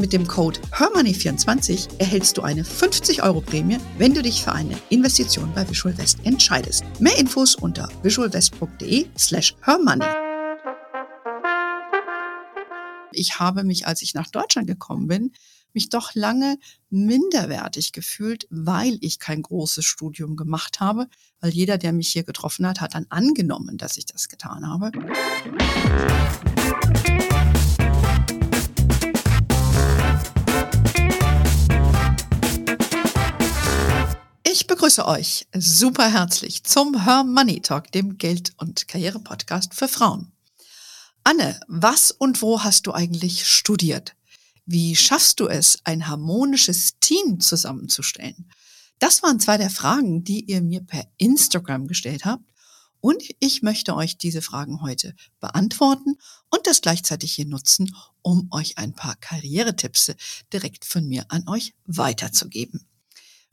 Mit dem Code HERMONEY24 erhältst du eine 50 Euro Prämie, wenn du dich für eine Investition bei Visual West entscheidest. Mehr Infos unter visualwest.de slash hermoney. Ich habe mich, als ich nach Deutschland gekommen bin, mich doch lange minderwertig gefühlt, weil ich kein großes Studium gemacht habe, weil jeder, der mich hier getroffen hat, hat dann angenommen, dass ich das getan habe. Ich begrüße euch super herzlich zum Her Money Talk, dem Geld- und Karriere-Podcast für Frauen. Anne, was und wo hast du eigentlich studiert? Wie schaffst du es, ein harmonisches Team zusammenzustellen? Das waren zwei der Fragen, die ihr mir per Instagram gestellt habt. Und ich möchte euch diese Fragen heute beantworten und das gleichzeitig hier nutzen, um euch ein paar Karrieretipps direkt von mir an euch weiterzugeben.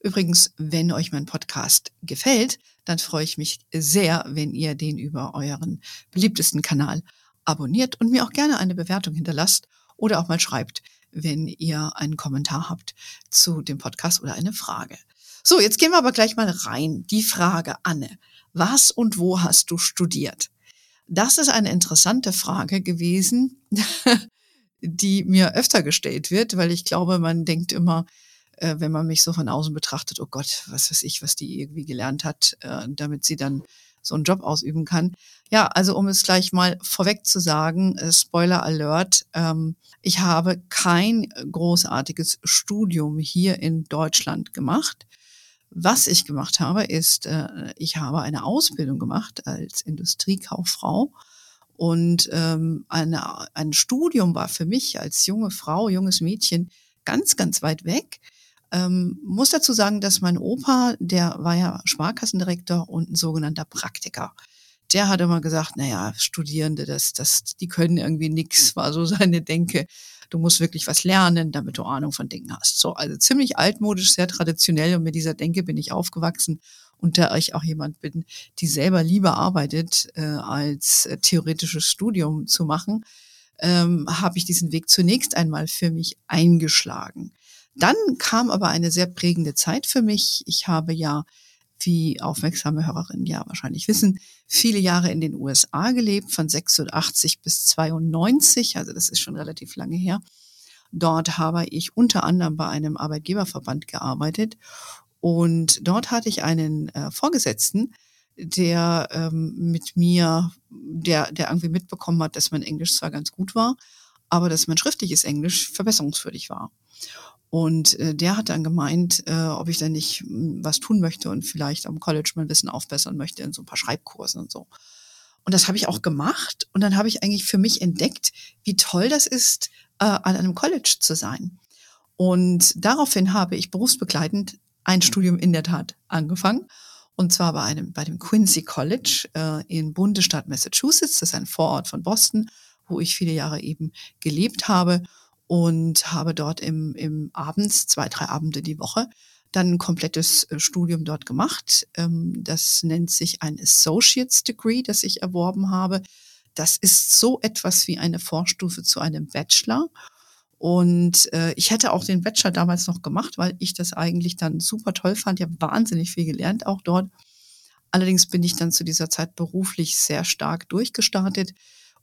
Übrigens, wenn euch mein Podcast gefällt, dann freue ich mich sehr, wenn ihr den über euren beliebtesten Kanal abonniert und mir auch gerne eine Bewertung hinterlasst oder auch mal schreibt, wenn ihr einen Kommentar habt zu dem Podcast oder eine Frage. So, jetzt gehen wir aber gleich mal rein. Die Frage, Anne, was und wo hast du studiert? Das ist eine interessante Frage gewesen, die mir öfter gestellt wird, weil ich glaube, man denkt immer, äh, wenn man mich so von außen betrachtet, oh Gott, was weiß ich, was die irgendwie gelernt hat, äh, damit sie dann so einen Job ausüben kann. Ja, also um es gleich mal vorweg zu sagen, äh, Spoiler Alert, ähm, ich habe kein großartiges Studium hier in Deutschland gemacht. Was ich gemacht habe, ist, äh, ich habe eine Ausbildung gemacht als Industriekauffrau. Und ähm, eine, ein Studium war für mich als junge Frau, junges Mädchen ganz, ganz weit weg. Ähm, muss dazu sagen, dass mein Opa, der war ja Sparkassendirektor und ein sogenannter Praktiker. Der hat immer gesagt, naja, Studierende, das, das, die können irgendwie nichts, war so seine Denke. Du musst wirklich was lernen, damit du Ahnung von Dingen hast. So, also ziemlich altmodisch, sehr traditionell und mit dieser Denke bin ich aufgewachsen und da ich auch jemand bin, die selber lieber arbeitet, äh, als äh, theoretisches Studium zu machen, ähm, habe ich diesen Weg zunächst einmal für mich eingeschlagen. Dann kam aber eine sehr prägende Zeit für mich. Ich habe ja, wie aufmerksame Hörerinnen ja wahrscheinlich wissen, viele Jahre in den USA gelebt, von 86 bis 92, also das ist schon relativ lange her. Dort habe ich unter anderem bei einem Arbeitgeberverband gearbeitet und dort hatte ich einen äh, Vorgesetzten, der ähm, mit mir, der, der irgendwie mitbekommen hat, dass mein Englisch zwar ganz gut war, aber dass mein schriftliches Englisch verbesserungswürdig war. Und äh, der hat dann gemeint, äh, ob ich dann nicht hm, was tun möchte und vielleicht am College mein Wissen aufbessern möchte in so ein paar Schreibkursen und so. Und das habe ich auch gemacht. Und dann habe ich eigentlich für mich entdeckt, wie toll das ist, äh, an einem College zu sein. Und daraufhin habe ich berufsbegleitend ein Studium in der Tat angefangen. Und zwar bei einem, bei dem Quincy College äh, in Bundesstaat Massachusetts. Das ist ein Vorort von Boston, wo ich viele Jahre eben gelebt habe und habe dort im, im abends, zwei, drei Abende die Woche, dann ein komplettes äh, Studium dort gemacht. Ähm, das nennt sich ein Associate's Degree, das ich erworben habe. Das ist so etwas wie eine Vorstufe zu einem Bachelor. Und äh, ich hätte auch den Bachelor damals noch gemacht, weil ich das eigentlich dann super toll fand. Ich habe wahnsinnig viel gelernt auch dort. Allerdings bin ich dann zu dieser Zeit beruflich sehr stark durchgestartet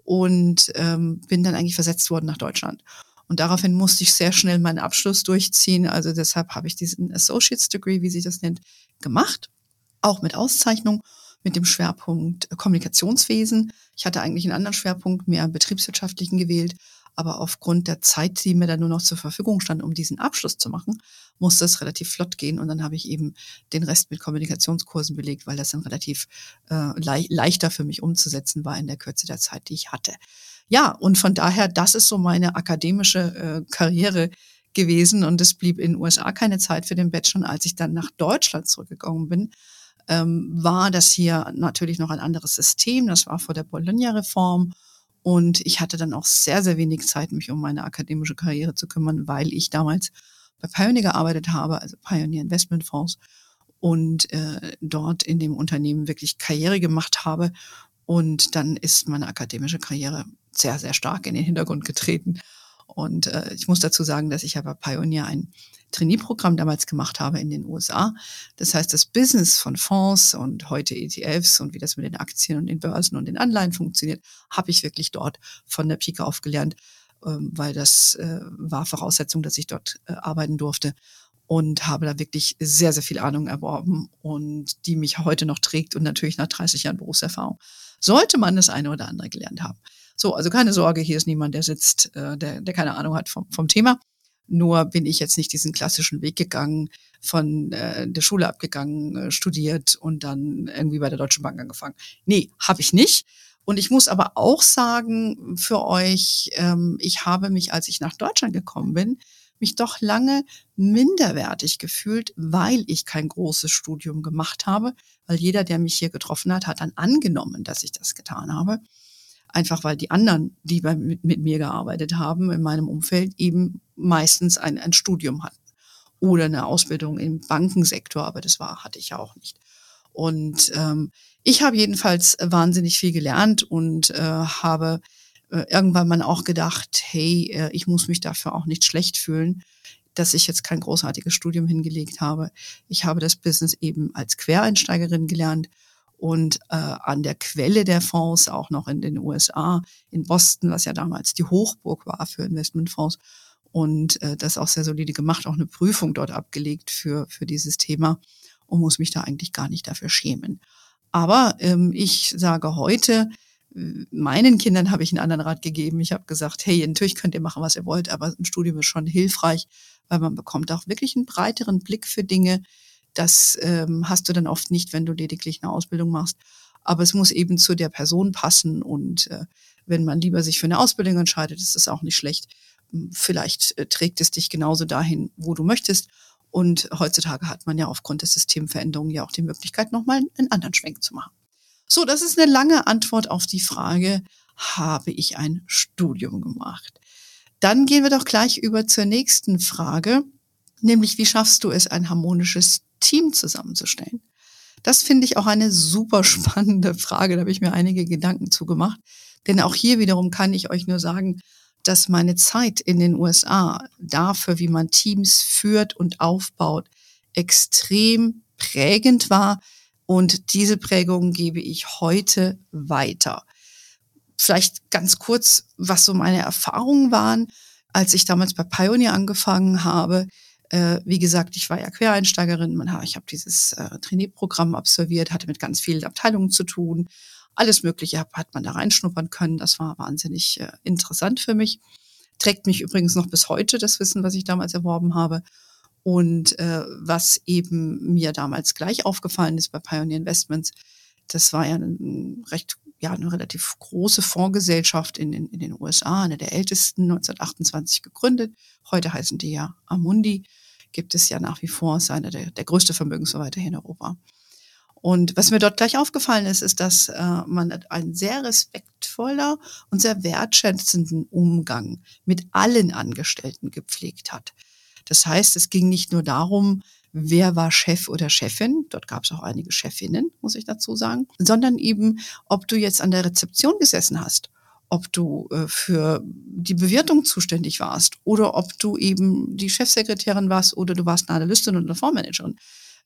und ähm, bin dann eigentlich versetzt worden nach Deutschland. Und daraufhin musste ich sehr schnell meinen Abschluss durchziehen. Also deshalb habe ich diesen Associate's Degree, wie sich das nennt, gemacht. Auch mit Auszeichnung, mit dem Schwerpunkt Kommunikationswesen. Ich hatte eigentlich einen anderen Schwerpunkt, mehr betriebswirtschaftlichen gewählt. Aber aufgrund der Zeit, die mir dann nur noch zur Verfügung stand, um diesen Abschluss zu machen, musste es relativ flott gehen. Und dann habe ich eben den Rest mit Kommunikationskursen belegt, weil das dann relativ äh, le leichter für mich umzusetzen war in der Kürze der Zeit, die ich hatte ja, und von daher, das ist so meine akademische äh, Karriere gewesen und es blieb in den USA keine Zeit für den Bachelor. Und als ich dann nach Deutschland zurückgekommen bin, ähm, war das hier natürlich noch ein anderes System. Das war vor der Bologna-Reform. Und ich hatte dann auch sehr, sehr wenig Zeit, mich um meine akademische Karriere zu kümmern, weil ich damals bei Pioneer gearbeitet habe, also Pioneer Investment Fonds, und äh, dort in dem Unternehmen wirklich Karriere gemacht habe. Und dann ist meine akademische Karriere sehr, sehr stark in den Hintergrund getreten. Und äh, ich muss dazu sagen, dass ich ja bei Pioneer ein Trainee-Programm damals gemacht habe in den USA. Das heißt, das Business von Fonds und heute ETFs und wie das mit den Aktien und den Börsen und den Anleihen funktioniert, habe ich wirklich dort von der Pike auf gelernt, ähm, weil das äh, war Voraussetzung, dass ich dort äh, arbeiten durfte und habe da wirklich sehr, sehr viel Ahnung erworben und die mich heute noch trägt und natürlich nach 30 Jahren Berufserfahrung sollte man das eine oder andere gelernt haben. So, also keine Sorge, hier ist niemand, der sitzt, äh, der, der keine Ahnung hat vom, vom Thema. Nur bin ich jetzt nicht diesen klassischen Weg gegangen, von äh, der Schule abgegangen, äh, studiert und dann irgendwie bei der Deutschen Bank angefangen. Nee, habe ich nicht. Und ich muss aber auch sagen für euch, ähm, ich habe mich, als ich nach Deutschland gekommen bin, mich doch lange minderwertig gefühlt, weil ich kein großes Studium gemacht habe, weil jeder, der mich hier getroffen hat, hat dann angenommen, dass ich das getan habe einfach weil die anderen, die bei, mit, mit, mir gearbeitet haben, in meinem Umfeld eben meistens ein, ein Studium hatten oder eine Ausbildung im Bankensektor, aber das war, hatte ich ja auch nicht. Und ähm, ich habe jedenfalls wahnsinnig viel gelernt und äh, habe äh, irgendwann mal auch gedacht, hey, äh, ich muss mich dafür auch nicht schlecht fühlen, dass ich jetzt kein großartiges Studium hingelegt habe. Ich habe das Business eben als Quereinsteigerin gelernt und äh, an der Quelle der Fonds, auch noch in den USA, in Boston, was ja damals die Hochburg war für Investmentfonds. Und äh, das auch sehr solide gemacht, auch eine Prüfung dort abgelegt für, für dieses Thema und muss mich da eigentlich gar nicht dafür schämen. Aber ähm, ich sage heute, meinen Kindern habe ich einen anderen Rat gegeben. Ich habe gesagt, hey, natürlich könnt ihr machen, was ihr wollt, aber ein Studium ist schon hilfreich, weil man bekommt auch wirklich einen breiteren Blick für Dinge, das ähm, hast du dann oft nicht, wenn du lediglich eine Ausbildung machst. Aber es muss eben zu der Person passen. Und äh, wenn man lieber sich für eine Ausbildung entscheidet, ist das auch nicht schlecht. Hm, vielleicht äh, trägt es dich genauso dahin, wo du möchtest. Und heutzutage hat man ja aufgrund der Systemveränderungen ja auch die Möglichkeit, nochmal einen anderen Schwenk zu machen. So, das ist eine lange Antwort auf die Frage, habe ich ein Studium gemacht? Dann gehen wir doch gleich über zur nächsten Frage, nämlich wie schaffst du es, ein harmonisches Team zusammenzustellen? Das finde ich auch eine super spannende Frage. Da habe ich mir einige Gedanken zugemacht. Denn auch hier wiederum kann ich euch nur sagen, dass meine Zeit in den USA dafür, wie man Teams führt und aufbaut, extrem prägend war. Und diese Prägung gebe ich heute weiter. Vielleicht ganz kurz, was so meine Erfahrungen waren, als ich damals bei Pioneer angefangen habe. Äh, wie gesagt, ich war ja Quereinsteigerin. Man, ich habe dieses äh, Trainee-Programm absolviert, hatte mit ganz vielen Abteilungen zu tun. Alles Mögliche hat man da reinschnuppern können. Das war wahnsinnig äh, interessant für mich. Trägt mich übrigens noch bis heute das Wissen, was ich damals erworben habe. Und äh, was eben mir damals gleich aufgefallen ist bei Pioneer Investments, das war ja ein recht, ja, eine relativ große Fondsgesellschaft in, in, in den USA, eine der ältesten, 1928 gegründet. Heute heißen die ja Amundi gibt es ja nach wie vor, ist einer der, der größte Vermögensverwalter hier in Europa. Und was mir dort gleich aufgefallen ist, ist, dass äh, man einen sehr respektvoller und sehr wertschätzenden Umgang mit allen Angestellten gepflegt hat. Das heißt, es ging nicht nur darum, wer war Chef oder Chefin, dort gab es auch einige Chefinnen, muss ich dazu sagen, sondern eben, ob du jetzt an der Rezeption gesessen hast ob du äh, für die Bewertung zuständig warst oder ob du eben die Chefsekretärin warst oder du warst eine Analystin und eine Fondsmanagerin.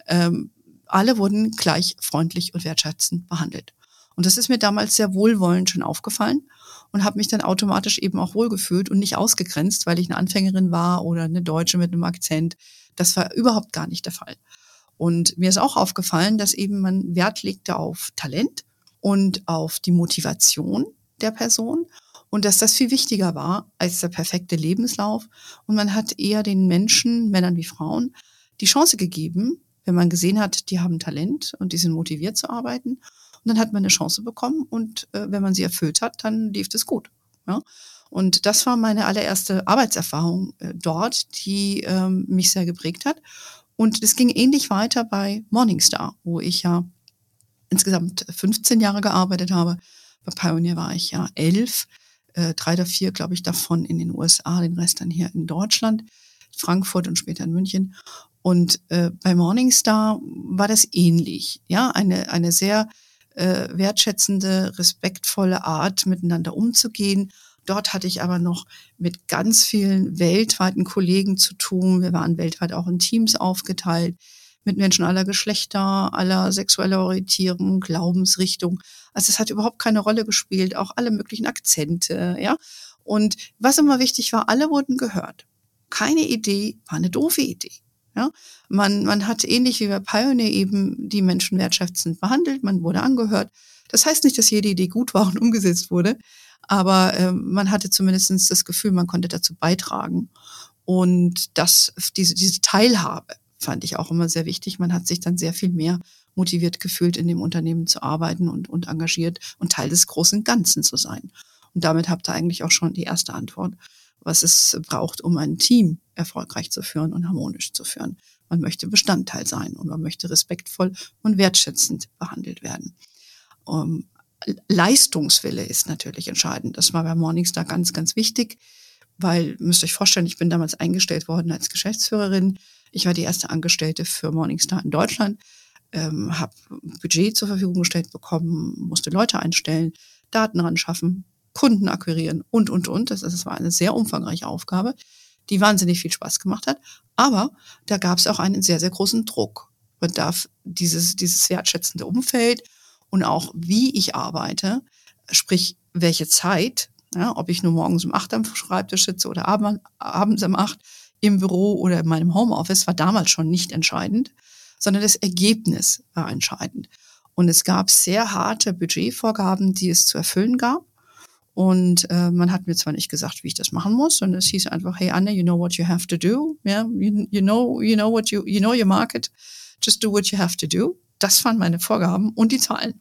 Ähm, alle wurden gleich freundlich und wertschätzend behandelt. Und das ist mir damals sehr wohlwollend schon aufgefallen und habe mich dann automatisch eben auch wohlgefühlt und nicht ausgegrenzt, weil ich eine Anfängerin war oder eine Deutsche mit einem Akzent. Das war überhaupt gar nicht der Fall. Und mir ist auch aufgefallen, dass eben man Wert legte auf Talent und auf die Motivation der Person und dass das viel wichtiger war als der perfekte Lebenslauf. Und man hat eher den Menschen, Männern wie Frauen, die Chance gegeben, wenn man gesehen hat, die haben Talent und die sind motiviert zu arbeiten. Dann hat man eine Chance bekommen und äh, wenn man sie erfüllt hat, dann lief es gut. Ja? Und das war meine allererste Arbeitserfahrung äh, dort, die ähm, mich sehr geprägt hat. Und es ging ähnlich weiter bei Morningstar, wo ich ja insgesamt 15 Jahre gearbeitet habe. Bei Pioneer war ich ja elf, äh, drei oder vier, glaube ich, davon in den USA, den Rest dann hier in Deutschland, Frankfurt und später in München. Und äh, bei Morningstar war das ähnlich. Ja, eine, eine sehr äh, wertschätzende, respektvolle Art, miteinander umzugehen Dort hatte ich aber noch mit ganz vielen weltweiten Kollegen zu tun. Wir waren weltweit auch in Teams aufgeteilt mit Menschen aller Geschlechter, aller sexueller Orientierung, Glaubensrichtung. Also es hat überhaupt keine Rolle gespielt, auch alle möglichen Akzente, ja. Und was immer wichtig war, alle wurden gehört. Keine Idee war eine doofe Idee. Ja, man, man hat ähnlich wie bei Pioneer eben die Menschen wertschätzend behandelt, man wurde angehört. Das heißt nicht, dass jede Idee gut war und umgesetzt wurde, aber äh, man hatte zumindest das Gefühl, man konnte dazu beitragen. Und das, diese, diese Teilhabe fand ich auch immer sehr wichtig. Man hat sich dann sehr viel mehr motiviert gefühlt, in dem Unternehmen zu arbeiten und, und engagiert und Teil des großen Ganzen zu sein. Und damit habt ihr eigentlich auch schon die erste Antwort, was es braucht, um ein Team erfolgreich zu führen und harmonisch zu führen. Man möchte Bestandteil sein und man möchte respektvoll und wertschätzend behandelt werden. Um, Leistungswille ist natürlich entscheidend. Das war bei Morningstar ganz, ganz wichtig, weil, müsst ihr euch vorstellen, ich bin damals eingestellt worden als Geschäftsführerin. Ich war die erste Angestellte für Morningstar in Deutschland, ähm, habe Budget zur Verfügung gestellt bekommen, musste Leute einstellen, Daten ran schaffen, Kunden akquirieren und, und, und. Das, das war eine sehr umfangreiche Aufgabe, die wahnsinnig viel Spaß gemacht hat. Aber da gab es auch einen sehr, sehr großen Druck. Man darf dieses, dieses wertschätzende Umfeld und auch wie ich arbeite, sprich welche Zeit, ja, ob ich nur morgens um acht am Schreibtisch sitze oder abends um acht im Büro oder in meinem Homeoffice, war damals schon nicht entscheidend, sondern das Ergebnis war entscheidend. Und es gab sehr harte Budgetvorgaben, die es zu erfüllen gab. Und äh, man hat mir zwar nicht gesagt, wie ich das machen muss, sondern es hieß einfach, hey Anne, you know what you have to do, yeah, you, you know, you know what you, you know your market, just do what you have to do. Das waren meine Vorgaben und die Zahlen.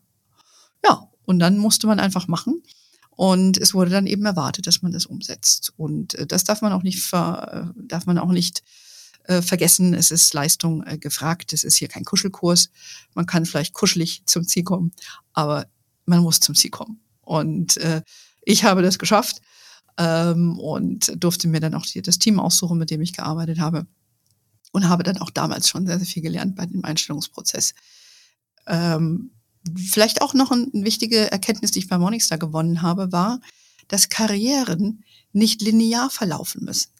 Ja, und dann musste man einfach machen. Und es wurde dann eben erwartet, dass man das umsetzt. Und äh, das darf man auch nicht, ver, äh, darf man auch nicht äh, vergessen. Es ist Leistung äh, gefragt. Es ist hier kein Kuschelkurs. Man kann vielleicht kuschelig zum Ziel kommen, aber man muss zum Ziel kommen. Und äh, ich habe das geschafft ähm, und durfte mir dann auch die, das Team aussuchen, mit dem ich gearbeitet habe. Und habe dann auch damals schon sehr, sehr viel gelernt bei dem Einstellungsprozess. Ähm, vielleicht auch noch eine wichtige Erkenntnis, die ich bei Morningstar gewonnen habe, war, dass Karrieren nicht linear verlaufen müssen.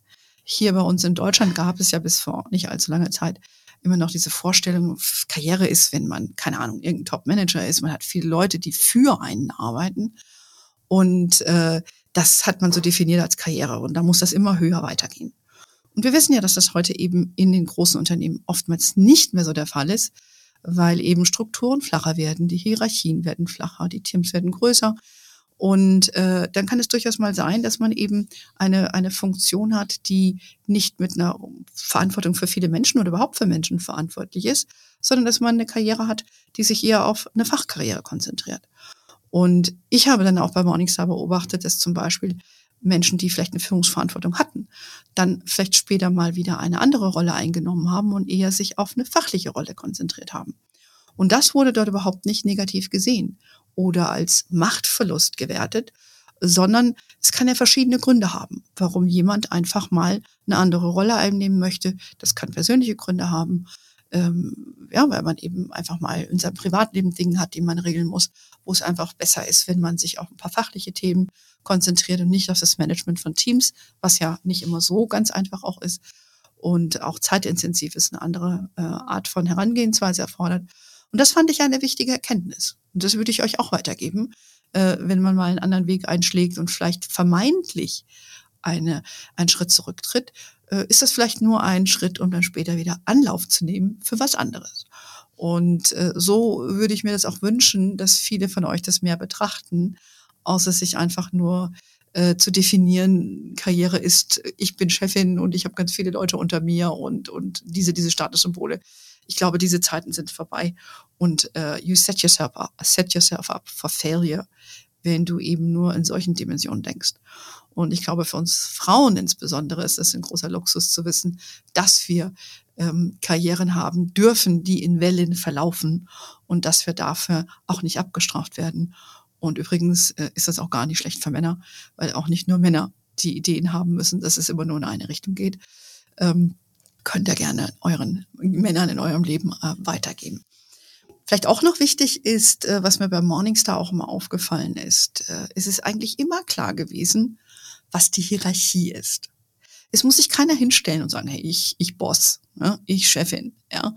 Hier bei uns in Deutschland gab es ja bis vor nicht allzu langer Zeit immer noch diese Vorstellung, Karriere ist, wenn man, keine Ahnung, irgendein Top-Manager ist, man hat viele Leute, die für einen arbeiten. Und äh, das hat man so definiert als Karriere. Und da muss das immer höher weitergehen. Und wir wissen ja, dass das heute eben in den großen Unternehmen oftmals nicht mehr so der Fall ist, weil eben Strukturen flacher werden, die Hierarchien werden flacher, die Teams werden größer. Und äh, dann kann es durchaus mal sein, dass man eben eine, eine Funktion hat, die nicht mit einer Verantwortung für viele Menschen oder überhaupt für Menschen verantwortlich ist, sondern dass man eine Karriere hat, die sich eher auf eine Fachkarriere konzentriert. Und ich habe dann auch bei Morningstar beobachtet, dass zum Beispiel Menschen, die vielleicht eine Führungsverantwortung hatten, dann vielleicht später mal wieder eine andere Rolle eingenommen haben und eher sich auf eine fachliche Rolle konzentriert haben. Und das wurde dort überhaupt nicht negativ gesehen oder als Machtverlust gewertet, sondern es kann ja verschiedene Gründe haben, warum jemand einfach mal eine andere Rolle einnehmen möchte. Das kann persönliche Gründe haben ähm, ja, weil man eben einfach mal in seinem Privatleben Dinge hat, die man regeln muss, wo es einfach besser ist, wenn man sich auf ein paar fachliche Themen konzentriert und nicht auf das Management von Teams, was ja nicht immer so ganz einfach auch ist und auch zeitintensiv ist, eine andere äh, Art von Herangehensweise erfordert. Und das fand ich eine wichtige Erkenntnis. Und das würde ich euch auch weitergeben, äh, wenn man mal einen anderen Weg einschlägt und vielleicht vermeintlich eine, einen Schritt zurücktritt, äh, ist das vielleicht nur ein Schritt, um dann später wieder Anlauf zu nehmen für was anderes. Und äh, so würde ich mir das auch wünschen, dass viele von euch das mehr betrachten, außer sich einfach nur äh, zu definieren, Karriere ist, ich bin Chefin und ich habe ganz viele Leute unter mir und, und diese, diese Statussymbole. Ich glaube, diese Zeiten sind vorbei. Und äh, you set yourself up, set yourself up for failure wenn du eben nur in solchen Dimensionen denkst. Und ich glaube, für uns Frauen insbesondere ist es ein großer Luxus zu wissen, dass wir ähm, Karrieren haben dürfen, die in Wellen verlaufen und dass wir dafür auch nicht abgestraft werden. Und übrigens äh, ist das auch gar nicht schlecht für Männer, weil auch nicht nur Männer die Ideen haben müssen, dass es immer nur in eine Richtung geht. Ähm, könnt ihr gerne euren Männern in eurem Leben äh, weitergeben. Vielleicht auch noch wichtig ist, äh, was mir bei Morningstar auch immer aufgefallen ist, äh, ist es eigentlich immer klar gewesen, was die Hierarchie ist. Es muss sich keiner hinstellen und sagen, hey, ich, ich Boss, ja, ich Chefin, ja.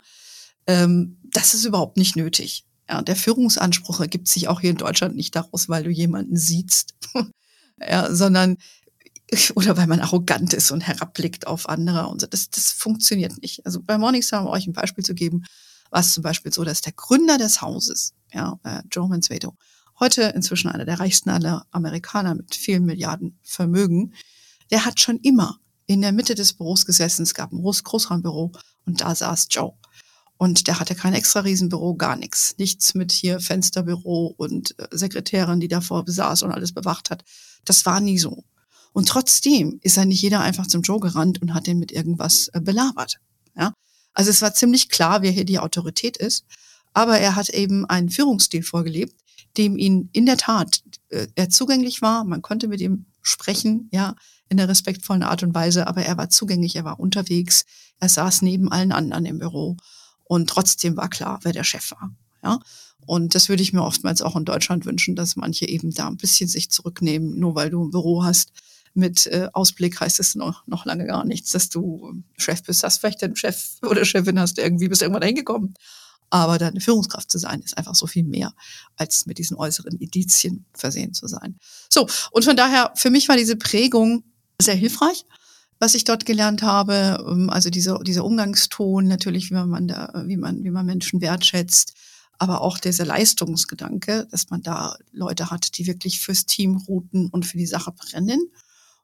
Ähm, das ist überhaupt nicht nötig. Ja, der Führungsanspruch ergibt sich auch hier in Deutschland nicht daraus, weil du jemanden siehst, ja, sondern oder weil man arrogant ist und herabblickt auf andere und so. Das, das funktioniert nicht. Also bei Morningstar, um euch ein Beispiel zu geben, war es zum Beispiel so, dass der Gründer des Hauses, ja, äh, Joe Mansueto, heute inzwischen einer der reichsten aller Amerikaner mit vielen Milliarden Vermögen, der hat schon immer in der Mitte des Büros gesessen. Es gab ein Großraumbüro und da saß Joe. Und der hatte kein extra Riesenbüro, gar nichts. Nichts mit hier Fensterbüro und äh, Sekretärin, die davor besaß und alles bewacht hat. Das war nie so. Und trotzdem ist ja nicht jeder einfach zum Joe gerannt und hat den mit irgendwas äh, belabert. Ja? Also es war ziemlich klar, wer hier die Autorität ist. Aber er hat eben einen Führungsstil vorgelebt, dem ihn in der Tat äh, er zugänglich war. Man konnte mit ihm sprechen, ja, in der respektvollen Art und Weise, aber er war zugänglich, er war unterwegs, er saß neben allen anderen im Büro und trotzdem war klar, wer der Chef war, ja. Und das würde ich mir oftmals auch in Deutschland wünschen, dass manche eben da ein bisschen sich zurücknehmen, nur weil du ein Büro hast. Mit äh, Ausblick heißt es noch, noch lange gar nichts, dass du Chef bist. Hast vielleicht einen Chef oder Chefin hast, irgendwie bist irgendwann hingekommen. Aber deine Führungskraft zu sein, ist einfach so viel mehr, als mit diesen äußeren Indizien versehen zu sein. So, und von daher, für mich war diese Prägung sehr hilfreich, was ich dort gelernt habe. Ähm, also dieser, dieser Umgangston, natürlich, wie man, da, wie man, wie man Menschen wertschätzt, aber auch dieser Leistungsgedanke, dass man da Leute hat, die wirklich fürs Team routen und für die Sache brennen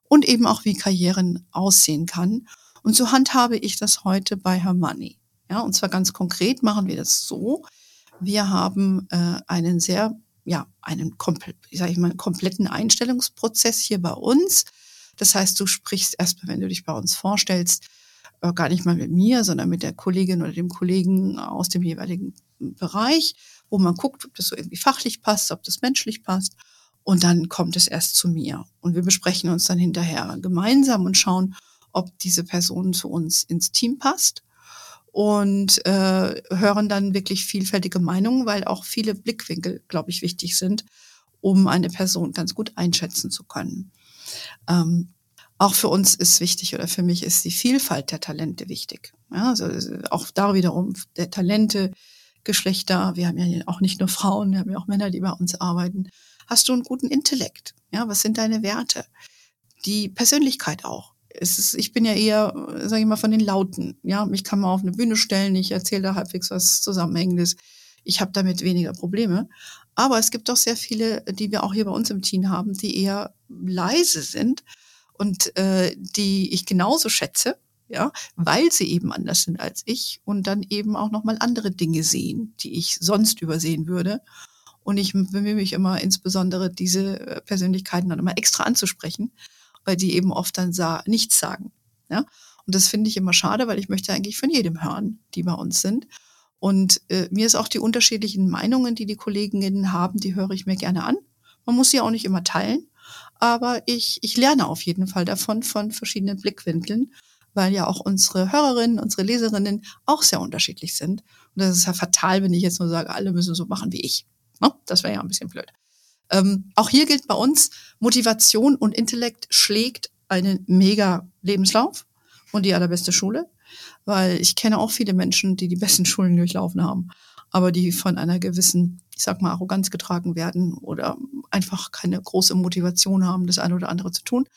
und eben auch wie Karrieren aussehen kann. Und so handhabe ich das heute bei Hermanni. Ja, und zwar ganz konkret machen wir das so. Wir haben äh, einen sehr, ja, einen komplett, sag ich mal, kompletten Einstellungsprozess hier bei uns. Das heißt, du sprichst erstmal, wenn du dich bei uns vorstellst, äh, gar nicht mal mit mir, sondern mit der Kollegin oder dem Kollegen aus dem jeweiligen Bereich, wo man guckt, ob das so irgendwie fachlich passt, ob das menschlich passt. Und dann kommt es erst zu mir. Und wir besprechen uns dann hinterher gemeinsam und schauen, ob diese Person zu uns ins Team passt und äh, hören dann wirklich vielfältige Meinungen, weil auch viele Blickwinkel, glaube ich, wichtig sind, um eine Person ganz gut einschätzen zu können. Ähm, auch für uns ist wichtig oder für mich ist die Vielfalt der Talente wichtig. Ja, also auch da wiederum der Talente, Geschlechter. Wir haben ja auch nicht nur Frauen, wir haben ja auch Männer, die bei uns arbeiten. Hast du einen guten Intellekt? Ja, was sind deine Werte? Die Persönlichkeit auch es ist, ich bin ja eher, sage ich mal, von den Lauten. Ja, mich kann man auf eine Bühne stellen, ich erzähle da halbwegs was Zusammenhängendes. Ich habe damit weniger Probleme. Aber es gibt doch sehr viele, die wir auch hier bei uns im Team haben, die eher leise sind und äh, die ich genauso schätze, ja, weil sie eben anders sind als ich und dann eben auch nochmal andere Dinge sehen, die ich sonst übersehen würde. Und ich bemühe mich immer insbesondere diese Persönlichkeiten dann immer extra anzusprechen, weil die eben oft dann sa nichts sagen. Ja? Und das finde ich immer schade, weil ich möchte eigentlich von jedem hören, die bei uns sind. Und äh, mir ist auch die unterschiedlichen Meinungen, die die Kolleginnen haben, die höre ich mir gerne an. Man muss sie auch nicht immer teilen, aber ich, ich lerne auf jeden Fall davon, von verschiedenen Blickwinkeln, weil ja auch unsere Hörerinnen, unsere Leserinnen auch sehr unterschiedlich sind. Und das ist ja fatal, wenn ich jetzt nur sage, alle müssen so machen wie ich. No? Das wäre ja ein bisschen blöd. Ähm, auch hier gilt bei uns, Motivation und Intellekt schlägt einen mega Lebenslauf und die allerbeste Schule, weil ich kenne auch viele Menschen, die die besten Schulen durchlaufen haben, aber die von einer gewissen, ich sag mal, Arroganz getragen werden oder einfach keine große Motivation haben, das eine oder andere zu tun,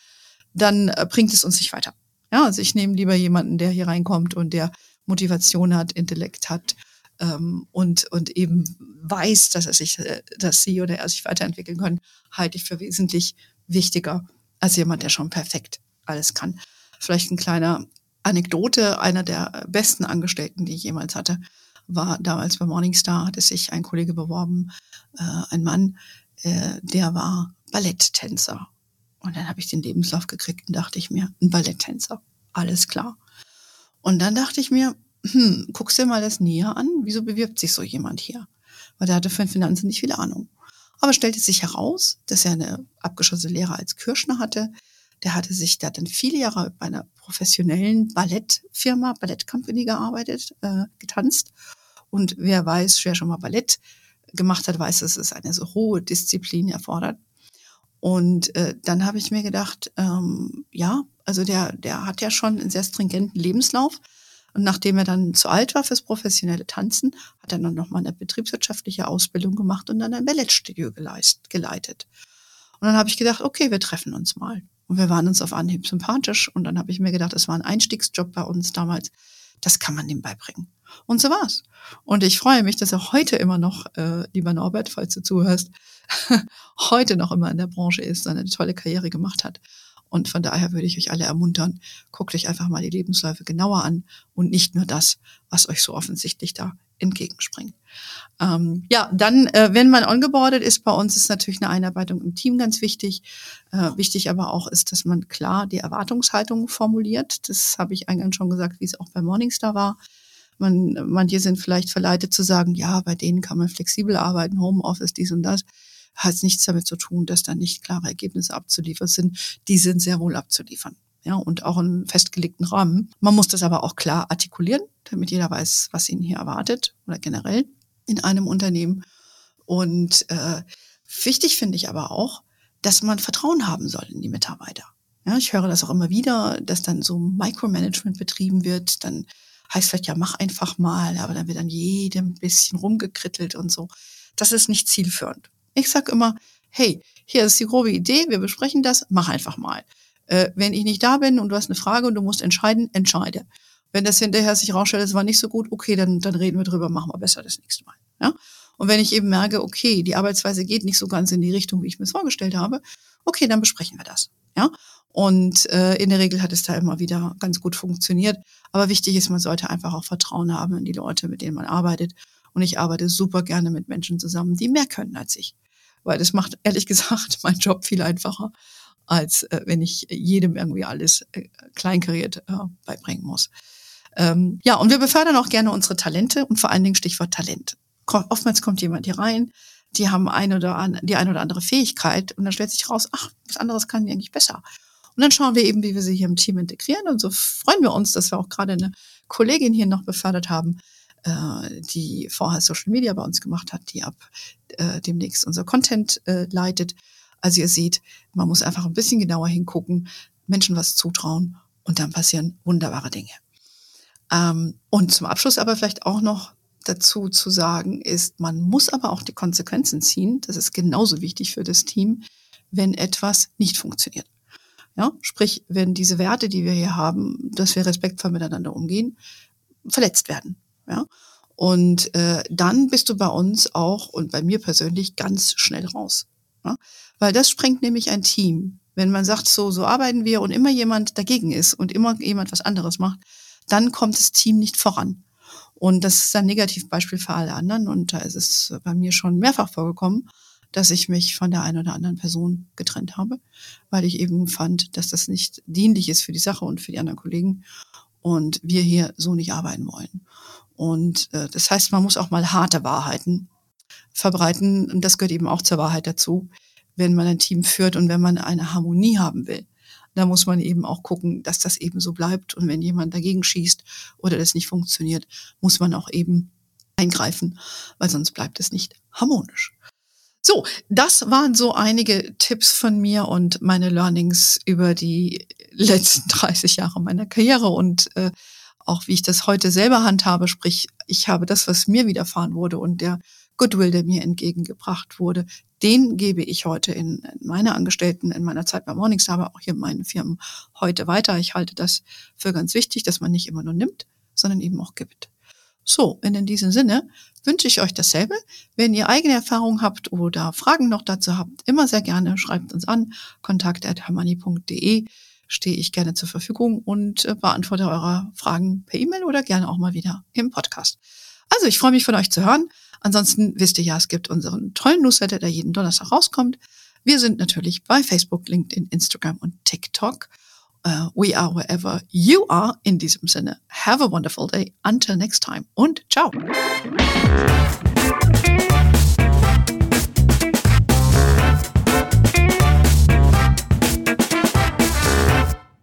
dann äh, bringt es uns nicht weiter. Ja, also ich nehme lieber jemanden, der hier reinkommt und der Motivation hat, Intellekt hat ähm, und, und eben weiß, dass er sich, äh, dass sie oder er sich weiterentwickeln können, halte ich für wesentlich wichtiger als jemand, der schon perfekt alles kann. Vielleicht ein kleiner Anekdote, einer der besten Angestellten, die ich jemals hatte, war damals bei Morningstar, hatte sich ein Kollege beworben, äh, ein Mann, äh, der war Balletttänzer. Und dann habe ich den Lebenslauf gekriegt und dachte ich mir, ein Balletttänzer, alles klar. Und dann dachte ich mir, hm, guckst dir mal das näher an, wieso bewirbt sich so jemand hier? Weil der hatte von Finanzen nicht viel Ahnung. Aber stellte sich heraus, dass er eine abgeschlossene Lehre als Kirschner hatte. Der hatte sich, hat dann viele Jahre bei einer professionellen Ballettfirma, Ballettcompany gearbeitet, äh, getanzt. Und wer weiß, wer schon mal Ballett gemacht hat, weiß, dass es eine so hohe Disziplin erfordert. Und äh, dann habe ich mir gedacht, ähm, ja, also der, der hat ja schon einen sehr stringenten Lebenslauf. Und nachdem er dann zu alt war fürs professionelle Tanzen, hat er dann nochmal eine betriebswirtschaftliche Ausbildung gemacht und dann ein Ballettstudio geleitet. Und dann habe ich gedacht, okay, wir treffen uns mal. Und wir waren uns auf Anhieb sympathisch. Und dann habe ich mir gedacht, es war ein Einstiegsjob bei uns damals. Das kann man dem beibringen. Und so war's. Und ich freue mich, dass er heute immer noch, äh, lieber Norbert, falls du zuhörst, heute noch immer in der Branche ist, eine tolle Karriere gemacht hat. Und von daher würde ich euch alle ermuntern, guckt euch einfach mal die Lebensläufe genauer an und nicht nur das, was euch so offensichtlich da entgegenspringt. Ähm, ja, dann, äh, wenn man ongeboardet ist, bei uns ist natürlich eine Einarbeitung im Team ganz wichtig. Äh, wichtig aber auch ist, dass man klar die Erwartungshaltung formuliert. Das habe ich eingangs schon gesagt, wie es auch bei Morningstar war. Man, manche sind vielleicht verleitet zu sagen, ja, bei denen kann man flexibel arbeiten, Homeoffice, dies und das hat nichts damit zu tun, dass da nicht klare Ergebnisse abzuliefern sind. Die sind sehr wohl abzuliefern. Ja, und auch einen festgelegten Rahmen. Man muss das aber auch klar artikulieren, damit jeder weiß, was ihn hier erwartet oder generell in einem Unternehmen. Und äh, wichtig finde ich aber auch, dass man Vertrauen haben soll in die Mitarbeiter. Ja, ich höre das auch immer wieder, dass dann so Micromanagement betrieben wird. Dann heißt vielleicht ja, mach einfach mal, aber dann wird an jedem bisschen rumgekrittelt und so. Das ist nicht zielführend. Ich sage immer, hey, hier ist die grobe Idee, wir besprechen das, mach einfach mal. Äh, wenn ich nicht da bin und du hast eine Frage und du musst entscheiden, entscheide. Wenn das hinterher sich rausstellt, es war nicht so gut, okay, dann, dann reden wir drüber, machen wir besser das nächste Mal. Ja? Und wenn ich eben merke, okay, die Arbeitsweise geht nicht so ganz in die Richtung, wie ich mir es vorgestellt habe, okay, dann besprechen wir das. Ja? Und äh, in der Regel hat es da immer wieder ganz gut funktioniert. Aber wichtig ist, man sollte einfach auch Vertrauen haben in die Leute, mit denen man arbeitet. Und ich arbeite super gerne mit Menschen zusammen, die mehr können als ich. Weil das macht, ehrlich gesagt, meinen Job viel einfacher, als äh, wenn ich jedem irgendwie alles äh, kleinkariert äh, beibringen muss. Ähm, ja, und wir befördern auch gerne unsere Talente und vor allen Dingen Stichwort Talent. Oftmals kommt jemand hier rein, die haben eine oder an, die eine oder andere Fähigkeit und dann stellt sich raus, ach, was anderes kann die eigentlich besser. Und dann schauen wir eben, wie wir sie hier im Team integrieren und so freuen wir uns, dass wir auch gerade eine Kollegin hier noch befördert haben, äh, die vorher Social Media bei uns gemacht hat, die ab äh, demnächst unser Content äh, leitet. Also ihr seht, man muss einfach ein bisschen genauer hingucken, Menschen was zutrauen und dann passieren wunderbare Dinge. Ähm, und zum Abschluss aber vielleicht auch noch dazu zu sagen ist, man muss aber auch die Konsequenzen ziehen. Das ist genauso wichtig für das Team, wenn etwas nicht funktioniert. Ja, sprich, wenn diese Werte, die wir hier haben, dass wir respektvoll miteinander umgehen, verletzt werden. Ja? Und äh, dann bist du bei uns auch und bei mir persönlich ganz schnell raus. Ja? Weil das sprengt nämlich ein Team. Wenn man sagt, so, so arbeiten wir und immer jemand dagegen ist und immer jemand was anderes macht, dann kommt das Team nicht voran. Und das ist ein Negativbeispiel für alle anderen. Und da ist es bei mir schon mehrfach vorgekommen, dass ich mich von der einen oder anderen Person getrennt habe, weil ich eben fand, dass das nicht dienlich ist für die Sache und für die anderen Kollegen und wir hier so nicht arbeiten wollen. Und äh, das heißt, man muss auch mal harte Wahrheiten verbreiten. Und das gehört eben auch zur Wahrheit dazu, wenn man ein Team führt und wenn man eine Harmonie haben will. Da muss man eben auch gucken, dass das eben so bleibt. Und wenn jemand dagegen schießt oder das nicht funktioniert, muss man auch eben eingreifen, weil sonst bleibt es nicht harmonisch. So, das waren so einige Tipps von mir und meine Learnings über die letzten 30 Jahre meiner Karriere und äh, auch wie ich das heute selber handhabe, sprich, ich habe das, was mir widerfahren wurde und der Goodwill, der mir entgegengebracht wurde, den gebe ich heute in, in meine Angestellten, in meiner Zeit bei Morningstar, aber auch hier in meinen Firmen heute weiter. Ich halte das für ganz wichtig, dass man nicht immer nur nimmt, sondern eben auch gibt. So, und in diesem Sinne wünsche ich euch dasselbe. Wenn ihr eigene Erfahrungen habt oder Fragen noch dazu habt, immer sehr gerne schreibt uns an kontakt@hermanni.de stehe ich gerne zur Verfügung und äh, beantworte eure Fragen per E-Mail oder gerne auch mal wieder im Podcast. Also ich freue mich von euch zu hören. Ansonsten wisst ihr ja, es gibt unseren tollen Newsletter, der jeden Donnerstag rauskommt. Wir sind natürlich bei Facebook, LinkedIn, Instagram und TikTok. Uh, we are wherever you are. In diesem Sinne, have a wonderful day. Until next time und ciao.